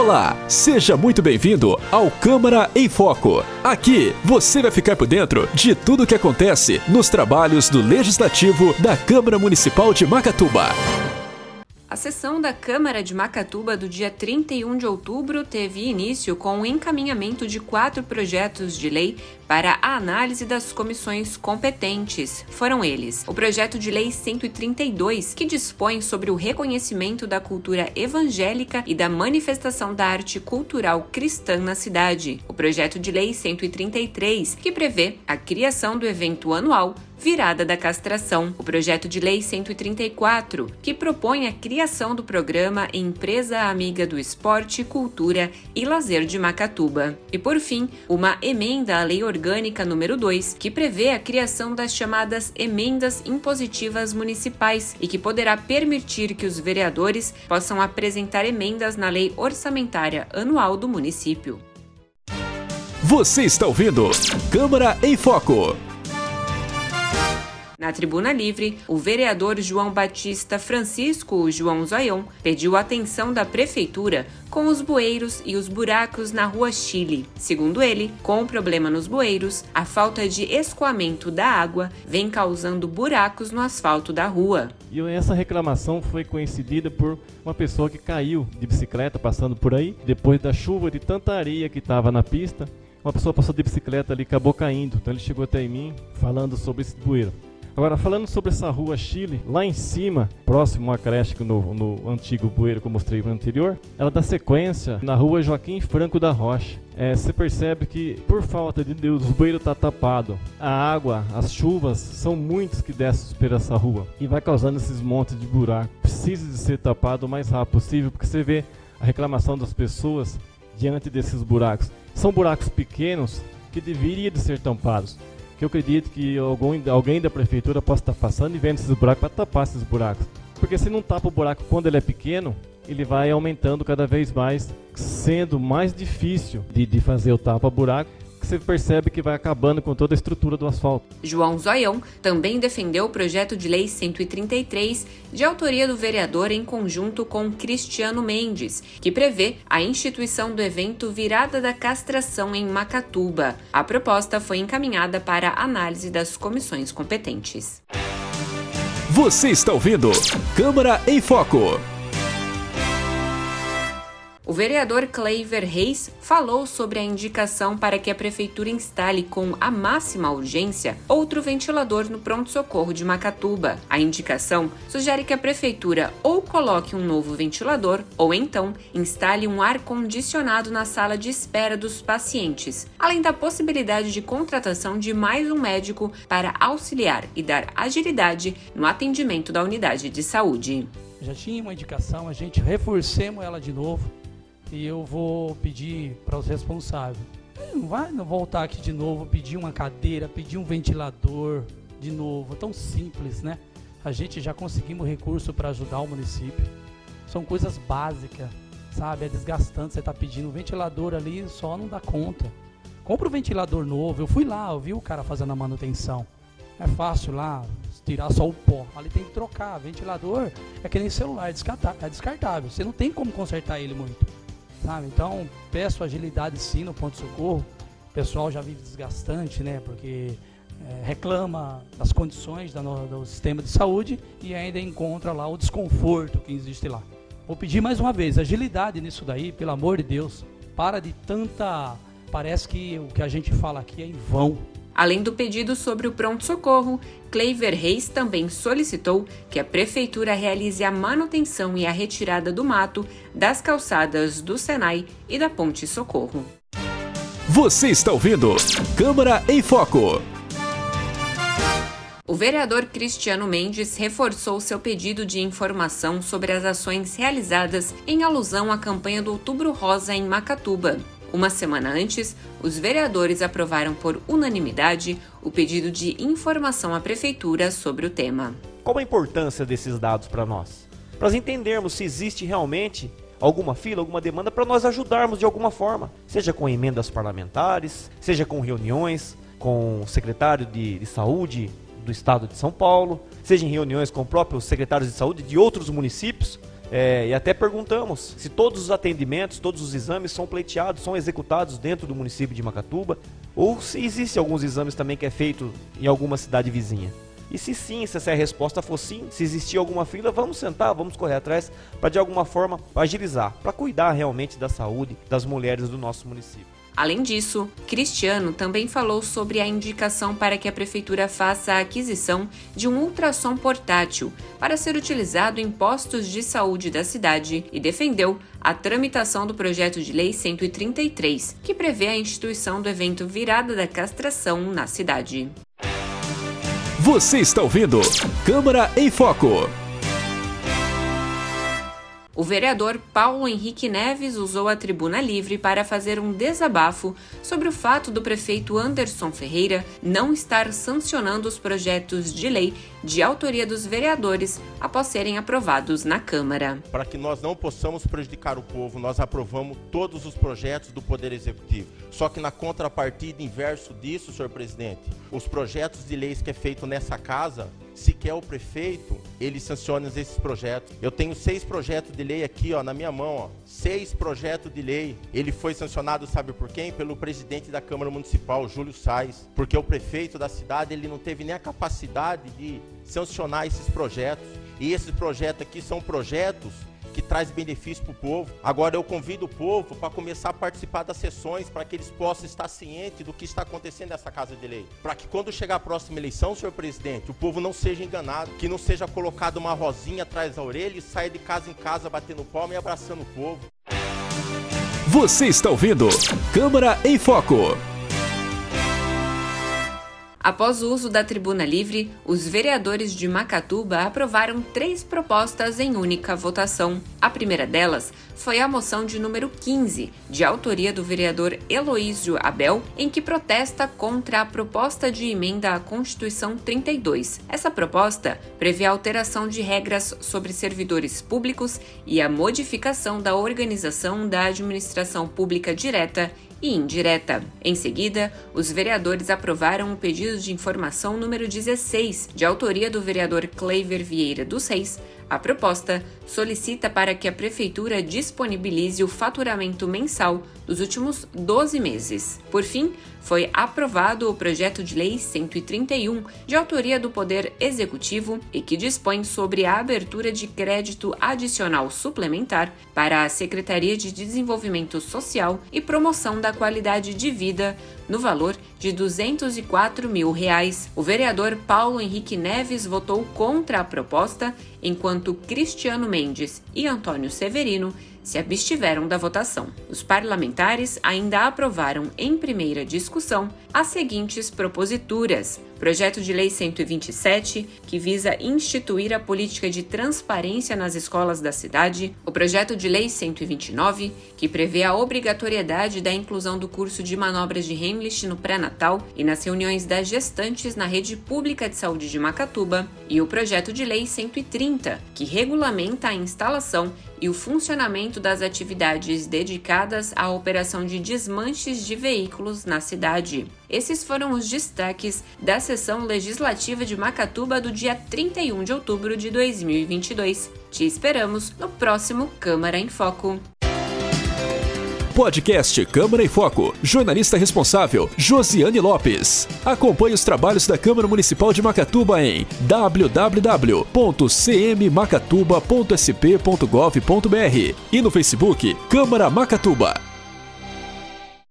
Olá, seja muito bem-vindo ao Câmara em Foco. Aqui você vai ficar por dentro de tudo o que acontece nos trabalhos do Legislativo da Câmara Municipal de Macatuba. A sessão da Câmara de Macatuba do dia 31 de outubro teve início com o encaminhamento de quatro projetos de lei para a análise das comissões competentes. Foram eles: o projeto de lei 132, que dispõe sobre o reconhecimento da cultura evangélica e da manifestação da arte cultural cristã na cidade, o projeto de lei 133, que prevê a criação do evento anual Virada da Castração, o projeto de lei 134, que propõe a criação do programa Empresa Amiga do Esporte, Cultura e Lazer de Macatuba. E por fim, uma emenda à Lei Orgânica número 2, que prevê a criação das chamadas emendas impositivas municipais e que poderá permitir que os vereadores possam apresentar emendas na lei orçamentária anual do município. Você está ouvindo Câmara em Foco. Na tribuna livre, o vereador João Batista Francisco João Zoião pediu atenção da prefeitura com os bueiros e os buracos na rua Chile. Segundo ele, com o problema nos bueiros, a falta de escoamento da água vem causando buracos no asfalto da rua. E essa reclamação foi coincidida por uma pessoa que caiu de bicicleta passando por aí, depois da chuva de tanta areia que estava na pista. Uma pessoa passou de bicicleta ali e acabou caindo. Então ele chegou até mim falando sobre esse bueiro. Agora, falando sobre essa rua Chile, lá em cima, próximo à creche no, no antigo bueiro que eu mostrei no anterior, ela dá sequência na rua Joaquim Franco da Rocha. É, você percebe que, por falta de Deus, o bueiro está tapado. A água, as chuvas, são muitas que descem por essa rua e vai causando esses montes de buraco. Precisa de ser tapado o mais rápido possível, porque você vê a reclamação das pessoas diante desses buracos. São buracos pequenos que deveriam de ser tampados que eu acredito que algum, alguém da prefeitura possa estar passando e vendo esses buracos para tapar esses buracos. Porque se não tapa o buraco quando ele é pequeno, ele vai aumentando cada vez mais, sendo mais difícil de, de fazer o tapa-buraco você percebe que vai acabando com toda a estrutura do asfalto. João Zoião também defendeu o projeto de lei 133, de autoria do vereador em conjunto com Cristiano Mendes, que prevê a instituição do evento Virada da Castração em Macatuba. A proposta foi encaminhada para análise das comissões competentes. Você está ouvindo Câmara em Foco. O vereador Cleiver Reis falou sobre a indicação para que a prefeitura instale com a máxima urgência outro ventilador no pronto-socorro de Macatuba. A indicação sugere que a prefeitura ou coloque um novo ventilador ou então instale um ar-condicionado na sala de espera dos pacientes, além da possibilidade de contratação de mais um médico para auxiliar e dar agilidade no atendimento da unidade de saúde. Já tinha uma indicação, a gente reforcemos ela de novo e eu vou pedir para os responsáveis. Não vai voltar aqui de novo, pedir uma cadeira, pedir um ventilador de novo, tão simples, né? A gente já conseguimos recurso para ajudar o município. São coisas básicas, sabe? É desgastante você tá pedindo um ventilador ali, só não dá conta. Compra um ventilador novo. Eu fui lá, eu vi o cara fazendo a manutenção. É fácil lá, tirar só o pó. Ali tem que trocar. Ventilador é que nem celular, é descartável. Você não tem como consertar ele muito sabe? Então, peço agilidade sim no ponto-socorro. O pessoal já vive desgastante, né? Porque é, reclama das condições da no, do sistema de saúde e ainda encontra lá o desconforto que existe lá. Vou pedir mais uma vez, agilidade nisso daí, pelo amor de Deus. Para de tanta. Parece que o que a gente fala aqui é em vão. Além do pedido sobre o pronto-socorro, Cleiver Reis também solicitou que a Prefeitura realize a manutenção e a retirada do mato das calçadas do Senai e da Ponte Socorro. Você está ouvindo Câmara em Foco. O vereador Cristiano Mendes reforçou seu pedido de informação sobre as ações realizadas em alusão à campanha do Outubro Rosa em Macatuba. Uma semana antes, os vereadores aprovaram por unanimidade o pedido de informação à prefeitura sobre o tema. Qual a importância desses dados para nós? Para nós entendermos se existe realmente alguma fila, alguma demanda para nós ajudarmos de alguma forma, seja com emendas parlamentares, seja com reuniões com o secretário de, de saúde do estado de São Paulo, seja em reuniões com próprios secretários de saúde de outros municípios É, e até perguntamos se todos os atendimentos, todos os exames são pleiteados, são executados dentro do município de Macatuba, ou se existem alguns exames também que é feito em alguma cidade vizinha. E se sim, se a resposta for sim, se existir alguma fila, vamos sentar, vamos correr atrás para de alguma forma agilizar, para cuidar realmente da saúde das mulheres do nosso município. Além disso, Cristiano também falou sobre a indicação para que a prefeitura faça a aquisição de um ultrassom portátil para ser utilizado em postos de saúde da cidade e defendeu a tramitação do projeto de lei 133, que prevê a instituição do evento Virada da Castração na cidade. Você está ouvindo Câmara em Foco. O vereador Paulo Henrique Neves usou a tribuna livre para fazer um desabafo sobre o fato do prefeito Anderson Ferreira não estar sancionando os projetos de lei de autoria dos vereadores após serem aprovados na Câmara. Para que nós não possamos prejudicar o povo, nós aprovamos todos os projetos do Poder Executivo. Só que na contrapartida inverso disso, senhor presidente, os projetos de leis que é feito nessa casa sequer o prefeito ele sanciona esses projetos. Eu tenho seis projetos de lei aqui, ó, na minha mão, ó. Seis projetos de lei. Ele foi sancionado, sabe por quem? Pelo presidente da Câmara Municipal, Júlio Sais, porque o prefeito da cidade ele não teve nem a capacidade de sancionar esses projetos. E esses projetos aqui são projetos que traz benefício para o povo. Agora eu convido o povo para começar a participar das sessões, para que eles possam estar cientes do que está acontecendo nessa Casa de Lei. Para que quando chegar a próxima eleição, senhor presidente, o povo não seja enganado, que não seja colocado uma rosinha atrás da orelha e saia de casa em casa batendo palma e abraçando o povo. Você está ouvindo Câmara em Foco. Após o uso da tribuna livre, os vereadores de Macatuba aprovaram três propostas em única votação. A primeira delas foi a moção de número 15, de autoria do vereador Heloísio Abel, em que protesta contra a proposta de emenda à Constituição 32. Essa proposta prevê a alteração de regras sobre servidores públicos e a modificação da organização da administração pública direta e indireta. Em seguida, os vereadores aprovaram o pedido de informação número 16, de autoria do vereador Cleiver Vieira dos Reis. A proposta solicita para que a prefeitura disponibilize o faturamento mensal dos últimos 12 meses. Por fim, foi aprovado o projeto de lei 131, de autoria do Poder Executivo e que dispõe sobre a abertura de crédito adicional suplementar para a Secretaria de Desenvolvimento Social e Promoção da Qualidade de Vida no valor de 204 mil reais. O vereador Paulo Henrique Neves votou contra a proposta, enquanto Cristiano Mendes e Antônio Severino se abstiveram da votação. Os parlamentares ainda aprovaram em primeira discussão as seguintes proposituras: Projeto de Lei 127, que visa instituir a política de transparência nas escolas da cidade, o Projeto de Lei 129, que prevê a obrigatoriedade da inclusão do curso de manobras de Heimlich no pré-natal e nas reuniões das gestantes na rede pública de saúde de Macatuba, e o Projeto de Lei 130, que regulamenta a instalação e o funcionamento das atividades dedicadas à operação de desmanches de veículos na cidade. Esses foram os destaques da sessão legislativa de Macatuba do dia 31 de outubro de 2022. Te esperamos no próximo Câmara em Foco. Podcast Câmara em Foco. Jornalista responsável, Josiane Lopes. Acompanhe os trabalhos da Câmara Municipal de Macatuba em www.cmmacatuba.sp.gov.br e no Facebook Câmara Macatuba.